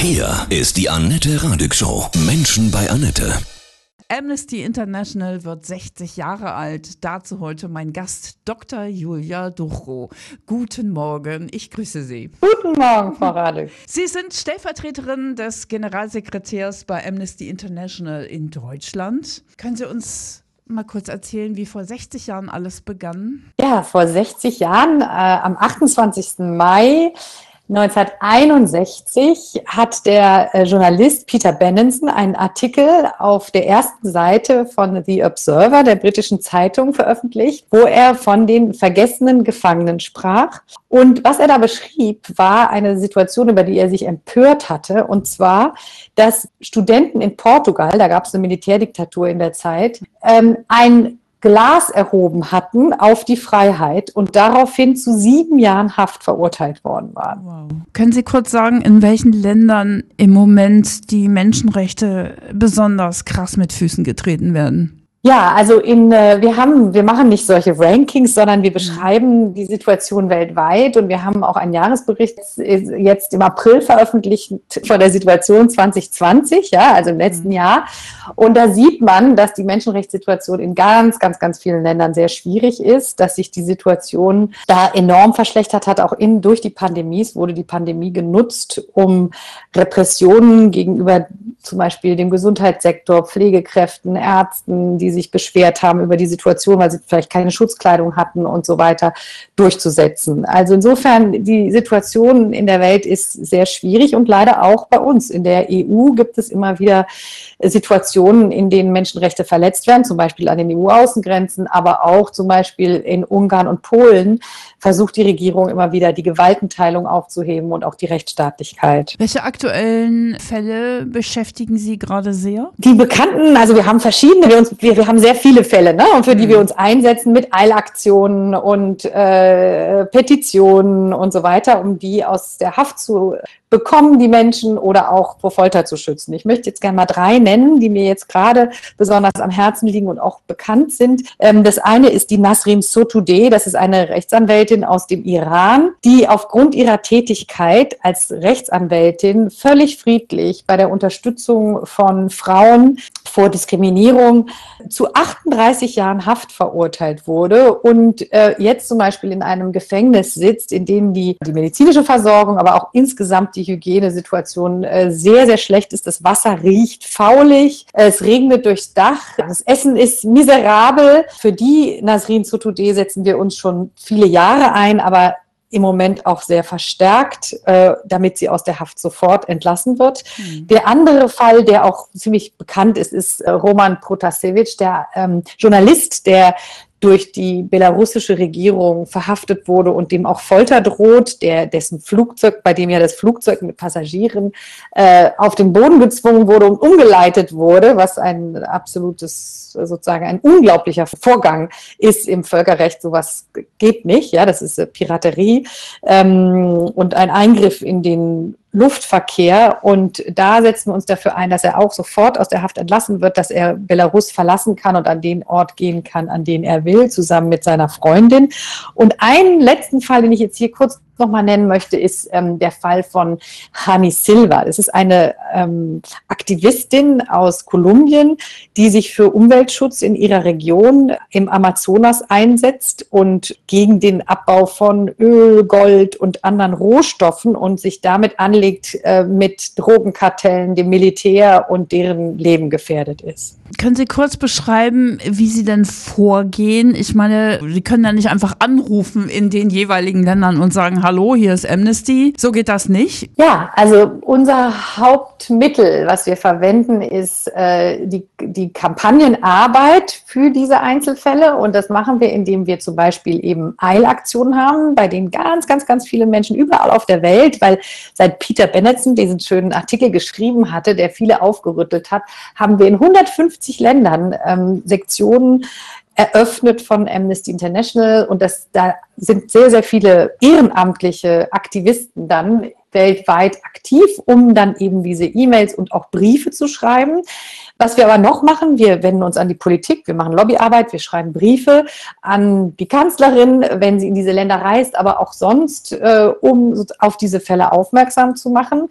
Hier ist die Annette Radig Show. Menschen bei Annette. Amnesty International wird 60 Jahre alt. Dazu heute mein Gast Dr. Julia Duchro. Guten Morgen, ich grüße Sie. Guten Morgen, Frau Radig. Sie sind Stellvertreterin des Generalsekretärs bei Amnesty International in Deutschland. Können Sie uns mal kurz erzählen, wie vor 60 Jahren alles begann? Ja, vor 60 Jahren, äh, am 28. Mai 1961 hat der äh, Journalist Peter Benenson einen Artikel auf der ersten Seite von The Observer, der britischen Zeitung, veröffentlicht, wo er von den vergessenen Gefangenen sprach. Und was er da beschrieb, war eine Situation, über die er sich empört hatte, und zwar, dass Studenten in Portugal, da gab es eine Militärdiktatur in der Zeit, ähm, ein Glas erhoben hatten auf die Freiheit und daraufhin zu sieben Jahren Haft verurteilt worden waren. Wow. Können Sie kurz sagen, in welchen Ländern im Moment die Menschenrechte besonders krass mit Füßen getreten werden? Ja, also in, äh, wir haben, wir machen nicht solche Rankings, sondern wir mhm. beschreiben die Situation weltweit und wir haben auch einen Jahresbericht jetzt im April veröffentlicht von der Situation 2020, ja, also im letzten mhm. Jahr. Und da sieht man, dass die Menschenrechtssituation in ganz, ganz, ganz vielen Ländern sehr schwierig ist, dass sich die Situation da enorm verschlechtert hat, auch in, durch die Pandemie. Es wurde die Pandemie genutzt, um Repressionen gegenüber zum Beispiel dem Gesundheitssektor, Pflegekräften, Ärzten, die sich beschwert haben über die Situation, weil sie vielleicht keine Schutzkleidung hatten und so weiter, durchzusetzen. Also insofern, die Situation in der Welt ist sehr schwierig und leider auch bei uns. In der EU gibt es immer wieder Situationen, in denen Menschenrechte verletzt werden, zum Beispiel an den EU-Außengrenzen, aber auch zum Beispiel in Ungarn und Polen versucht die Regierung immer wieder die Gewaltenteilung aufzuheben und auch die Rechtsstaatlichkeit. Welche aktuellen Fälle beschäftigen Sie gerade sehr? Die bekannten, also wir haben verschiedene, wir, uns, wir, wir haben sehr viele Fälle, ne, und für die wir mhm. uns einsetzen mit Eilaktionen und äh, Petitionen und so weiter, um die aus der Haft zu bekommen, die Menschen oder auch vor Folter zu schützen. Ich möchte jetzt gerne mal drei nennen, die mir jetzt gerade besonders am Herzen liegen und auch bekannt sind. Ähm, das eine ist die Nasrin Sotoudeh, das ist eine Rechtsanwältin aus dem Iran, die aufgrund ihrer Tätigkeit als Rechtsanwältin völlig friedlich bei der Unterstützung von Frauen vor Diskriminierung zu 38 Jahren Haft verurteilt wurde und äh, jetzt zum Beispiel in einem Gefängnis sitzt, in dem die, die medizinische Versorgung, aber auch insgesamt die Hygienesituation äh, sehr, sehr schlecht ist. Das Wasser riecht faulig, es regnet durchs Dach, das Essen ist miserabel. Für die Nasrin Sotoudeh setzen wir uns schon viele Jahre ein, aber im Moment auch sehr verstärkt, äh, damit sie aus der Haft sofort entlassen wird. Mhm. Der andere Fall, der auch ziemlich bekannt ist, ist äh, Roman Protasevich, der ähm, Journalist, der durch die belarussische Regierung verhaftet wurde und dem auch Folter droht, der dessen Flugzeug, bei dem ja das Flugzeug mit Passagieren äh, auf den Boden gezwungen wurde und umgeleitet wurde, was ein absolutes sozusagen ein unglaublicher Vorgang ist im Völkerrecht. Sowas geht nicht, ja, das ist Piraterie ähm, und ein Eingriff in den Luftverkehr. Und da setzen wir uns dafür ein, dass er auch sofort aus der Haft entlassen wird, dass er Belarus verlassen kann und an den Ort gehen kann, an den er will, zusammen mit seiner Freundin. Und einen letzten Fall, den ich jetzt hier kurz nochmal nennen möchte, ist ähm, der Fall von Hani Silva. Das ist eine ähm, Aktivistin aus Kolumbien, die sich für Umweltschutz in ihrer Region im Amazonas einsetzt und gegen den Abbau von Öl, Gold und anderen Rohstoffen und sich damit anlegt, äh, mit Drogenkartellen, dem Militär und deren Leben gefährdet ist. Können Sie kurz beschreiben, wie Sie denn vorgehen? Ich meine, Sie können ja nicht einfach anrufen in den jeweiligen Ländern und sagen, hallo, hier ist Amnesty. So geht das nicht? Ja, also unser Hauptmittel, was wir verwenden, ist äh, die, die Kampagnenarbeit für diese Einzelfälle. Und das machen wir, indem wir zum Beispiel eben Eilaktionen haben, bei denen ganz, ganz, ganz viele Menschen überall auf der Welt, weil seit Peter Bennetson diesen schönen Artikel geschrieben hatte, der viele aufgerüttelt hat, haben wir in 150 50 Ländern ähm, Sektionen eröffnet von Amnesty International und das, da sind sehr, sehr viele ehrenamtliche Aktivisten dann weltweit aktiv, um dann eben diese E-Mails und auch Briefe zu schreiben. Was wir aber noch machen, wir wenden uns an die Politik, wir machen Lobbyarbeit, wir schreiben Briefe an die Kanzlerin, wenn sie in diese Länder reist, aber auch sonst, äh, um auf diese Fälle aufmerksam zu machen.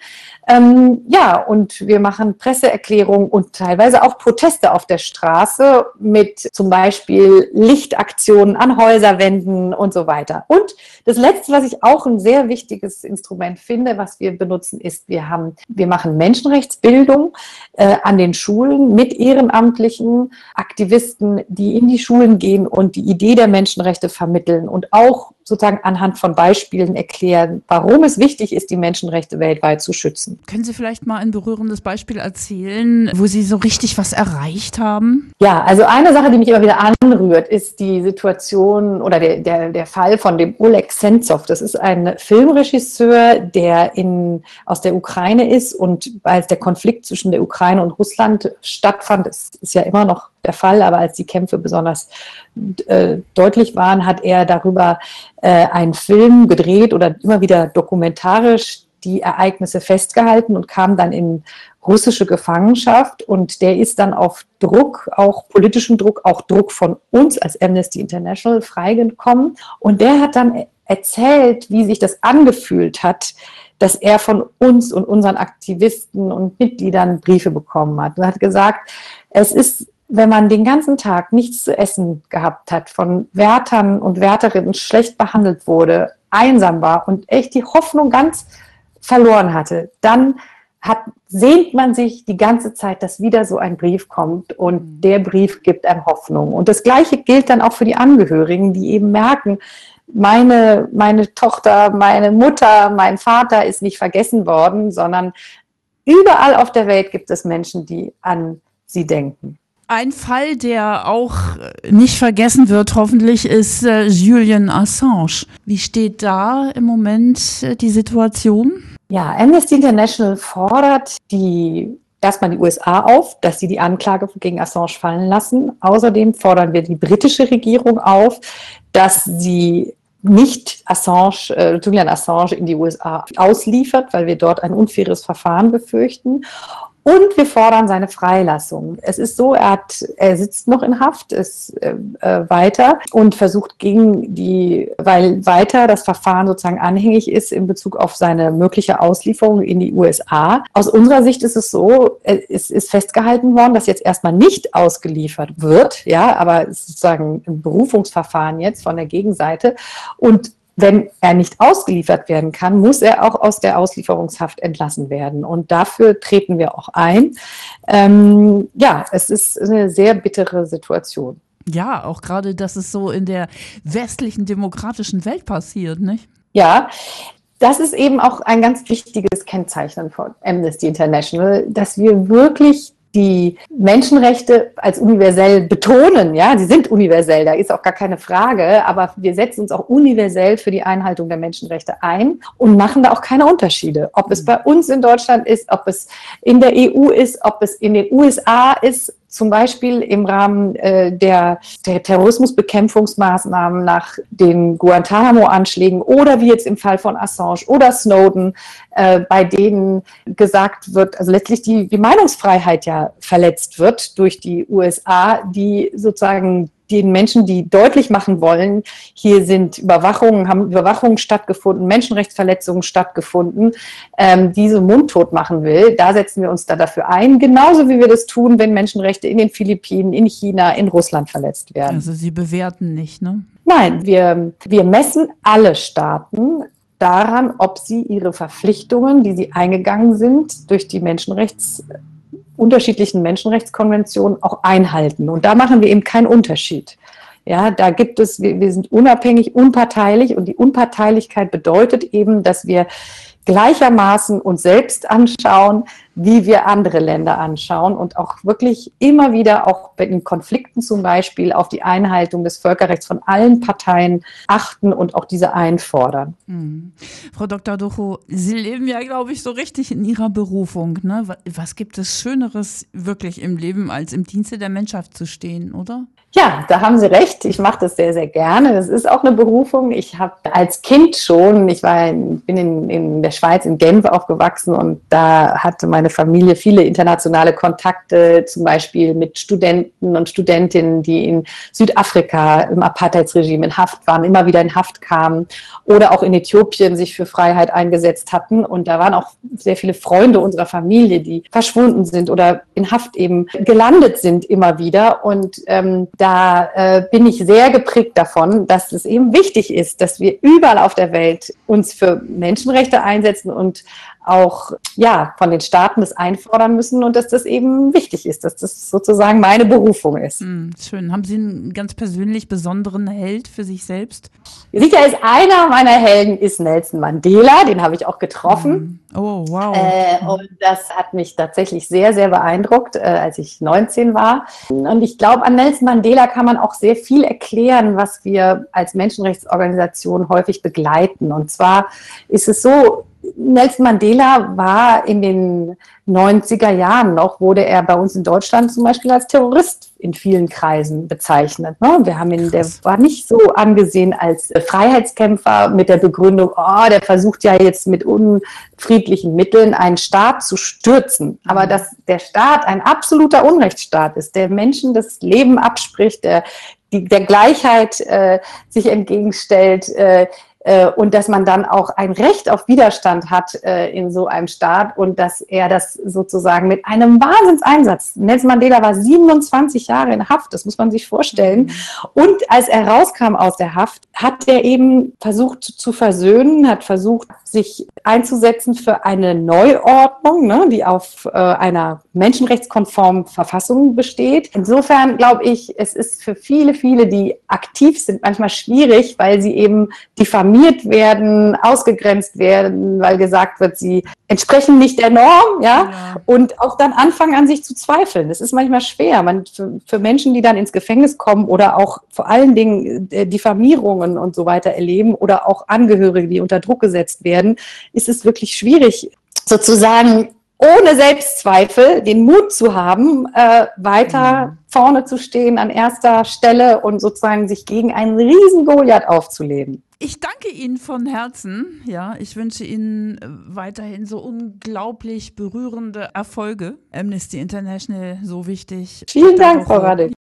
Ähm, ja, und wir machen Presseerklärungen und teilweise auch Proteste auf der Straße mit zum Beispiel Lichtaktionen an Häuserwänden und so weiter. Und das Letzte, was ich auch ein sehr wichtiges Instrument finde, was wir benutzen, ist, wir haben, wir machen Menschenrechtsbildung äh, an den Schulen mit ehrenamtlichen Aktivisten, die in die Schulen gehen und die Idee der Menschenrechte vermitteln und auch sozusagen anhand von Beispielen erklären, warum es wichtig ist, die Menschenrechte weltweit zu schützen. Können Sie vielleicht mal ein berührendes Beispiel erzählen, wo Sie so richtig was erreicht haben? Ja, also eine Sache, die mich immer wieder anrührt, ist die Situation oder der, der, der Fall von dem Oleg Sentsov. Das ist ein Filmregisseur, der in, aus der Ukraine ist und als der Konflikt zwischen der Ukraine und Russland stattfand, das ist ja immer noch der Fall, aber als die Kämpfe besonders äh, deutlich waren, hat er darüber äh, einen Film gedreht oder immer wieder dokumentarisch die Ereignisse festgehalten und kam dann in russische Gefangenschaft. Und der ist dann auf Druck, auch politischen Druck, auch Druck von uns als Amnesty International freigekommen. Und der hat dann erzählt, wie sich das angefühlt hat, dass er von uns und unseren Aktivisten und Mitgliedern Briefe bekommen hat. Und hat gesagt, es ist wenn man den ganzen Tag nichts zu essen gehabt hat, von Wärtern und Wärterinnen schlecht behandelt wurde, einsam war und echt die Hoffnung ganz verloren hatte, dann hat, sehnt man sich die ganze Zeit, dass wieder so ein Brief kommt und mhm. der Brief gibt einem Hoffnung. Und das Gleiche gilt dann auch für die Angehörigen, die eben merken, meine, meine Tochter, meine Mutter, mein Vater ist nicht vergessen worden, sondern überall auf der Welt gibt es Menschen, die an sie denken. Ein Fall, der auch nicht vergessen wird, hoffentlich, ist äh, Julian Assange. Wie steht da im Moment äh, die Situation? Ja, Amnesty International fordert die erstmal die USA auf, dass sie die Anklage gegen Assange fallen lassen. Außerdem fordern wir die britische Regierung auf, dass sie nicht Assange, äh, Julian Assange in die USA ausliefert, weil wir dort ein unfaires Verfahren befürchten. Und wir fordern seine Freilassung. Es ist so, er, hat, er sitzt noch in Haft, ist äh, äh, weiter und versucht gegen die, weil weiter das Verfahren sozusagen anhängig ist in Bezug auf seine mögliche Auslieferung in die USA. Aus unserer Sicht ist es so, es ist festgehalten worden, dass jetzt erstmal nicht ausgeliefert wird, ja, aber es ist sozusagen ein Berufungsverfahren jetzt von der Gegenseite. Und wenn er nicht ausgeliefert werden kann, muss er auch aus der Auslieferungshaft entlassen werden. Und dafür treten wir auch ein. Ähm, ja, es ist eine sehr bittere Situation. Ja, auch gerade, dass es so in der westlichen demokratischen Welt passiert, nicht? Ja, das ist eben auch ein ganz wichtiges Kennzeichen von Amnesty International, dass wir wirklich die Menschenrechte als universell betonen. Ja, sie sind universell, da ist auch gar keine Frage, aber wir setzen uns auch universell für die Einhaltung der Menschenrechte ein und machen da auch keine Unterschiede. Ob es bei uns in Deutschland ist, ob es in der EU ist, ob es in den USA ist, zum Beispiel im Rahmen äh, der, der Terrorismusbekämpfungsmaßnahmen nach den Guantanamo-Anschlägen oder wie jetzt im Fall von Assange oder Snowden, äh, bei denen gesagt wird, also letztlich die, die Meinungsfreiheit ja verletzt wird durch die USA, die sozusagen den Menschen, die deutlich machen wollen, hier sind Überwachungen, haben Überwachungen stattgefunden, Menschenrechtsverletzungen stattgefunden, ähm, diese mundtot machen will. Da setzen wir uns da dafür ein, genauso wie wir das tun, wenn Menschenrechte in den Philippinen, in China, in Russland verletzt werden. Also Sie bewerten nicht, ne? Nein, wir, wir messen alle Staaten daran, ob sie ihre Verpflichtungen, die sie eingegangen sind durch die Menschenrechts unterschiedlichen Menschenrechtskonventionen auch einhalten. Und da machen wir eben keinen Unterschied. Ja, da gibt es, wir, wir sind unabhängig, unparteilich und die Unparteilichkeit bedeutet eben, dass wir gleichermaßen uns selbst anschauen, wie wir andere Länder anschauen und auch wirklich immer wieder auch in Konflikten zum Beispiel auf die Einhaltung des Völkerrechts von allen Parteien achten und auch diese einfordern. Mhm. Frau Dr. Ducho, Sie leben ja, glaube ich, so richtig in Ihrer Berufung. Ne? Was gibt es Schöneres wirklich im Leben, als im Dienste der Menschheit zu stehen, oder? Ja, da haben Sie recht. Ich mache das sehr, sehr gerne. Das ist auch eine Berufung. Ich habe als Kind schon, ich war in, bin in, in der Schweiz, in Genf aufgewachsen und da hatte meine meine Familie viele internationale Kontakte, zum Beispiel mit Studenten und Studentinnen, die in Südafrika im Apartheidsregime in Haft waren, immer wieder in Haft kamen oder auch in Äthiopien sich für Freiheit eingesetzt hatten. Und da waren auch sehr viele Freunde unserer Familie, die verschwunden sind oder in Haft eben gelandet sind immer wieder. Und ähm, da äh, bin ich sehr geprägt davon, dass es eben wichtig ist, dass wir überall auf der Welt uns für Menschenrechte einsetzen und auch ja von den Staaten das einfordern müssen und dass das eben wichtig ist, dass das sozusagen meine Berufung ist. Hm, schön. Haben Sie einen ganz persönlich besonderen Held für sich selbst? Sicher ist einer meiner Helden ist Nelson Mandela, den habe ich auch getroffen. Hm. Oh, wow. Äh, und das hat mich tatsächlich sehr, sehr beeindruckt, äh, als ich 19 war. Und ich glaube, an Nelson Mandela kann man auch sehr viel erklären, was wir als Menschenrechtsorganisation häufig begleiten. Und zwar ist es so, Nelson Mandela war in den 90er Jahren noch, wurde er bei uns in Deutschland zum Beispiel als Terrorist in vielen Kreisen bezeichnet. Ne? Wir haben ihn, der war nicht so angesehen als Freiheitskämpfer mit der Begründung, oh, der versucht ja jetzt mit unfriedlichen Mitteln einen Staat zu stürzen. Aber mhm. dass der Staat ein absoluter Unrechtsstaat ist, der Menschen das Leben abspricht, der die, der Gleichheit äh, sich entgegenstellt, äh, äh, und dass man dann auch ein Recht auf Widerstand hat äh, in so einem Staat und dass er das sozusagen mit einem Wahnsinnseinsatz, Nelson Mandela war 27 Jahre in Haft, das muss man sich vorstellen. Mhm. Und als er rauskam aus der Haft, hat er eben versucht zu versöhnen, hat versucht, sich einzusetzen für eine Neuordnung, ne, die auf äh, einer menschenrechtskonformen Verfassung besteht. Insofern glaube ich, es ist für viele, viele, die aktiv sind, manchmal schwierig, weil sie eben diffamieren diffamiert werden, ausgegrenzt werden, weil gesagt wird, sie entsprechen nicht der Norm, ja, ja. und auch dann anfangen an sich zu zweifeln. Das ist manchmal schwer. Man, für, für, Menschen, die dann ins Gefängnis kommen oder auch vor allen Dingen äh, Diffamierungen und so weiter erleben oder auch Angehörige, die unter Druck gesetzt werden, ist es wirklich schwierig, sozusagen ohne Selbstzweifel den Mut zu haben, äh, weiter mhm. vorne zu stehen an erster Stelle und sozusagen sich gegen einen riesen Goliath aufzuleben. Ich danke Ihnen von Herzen. Ja, ich wünsche Ihnen äh, weiterhin so unglaublich berührende Erfolge. Amnesty International so wichtig. Vielen Dank, Frau Radek.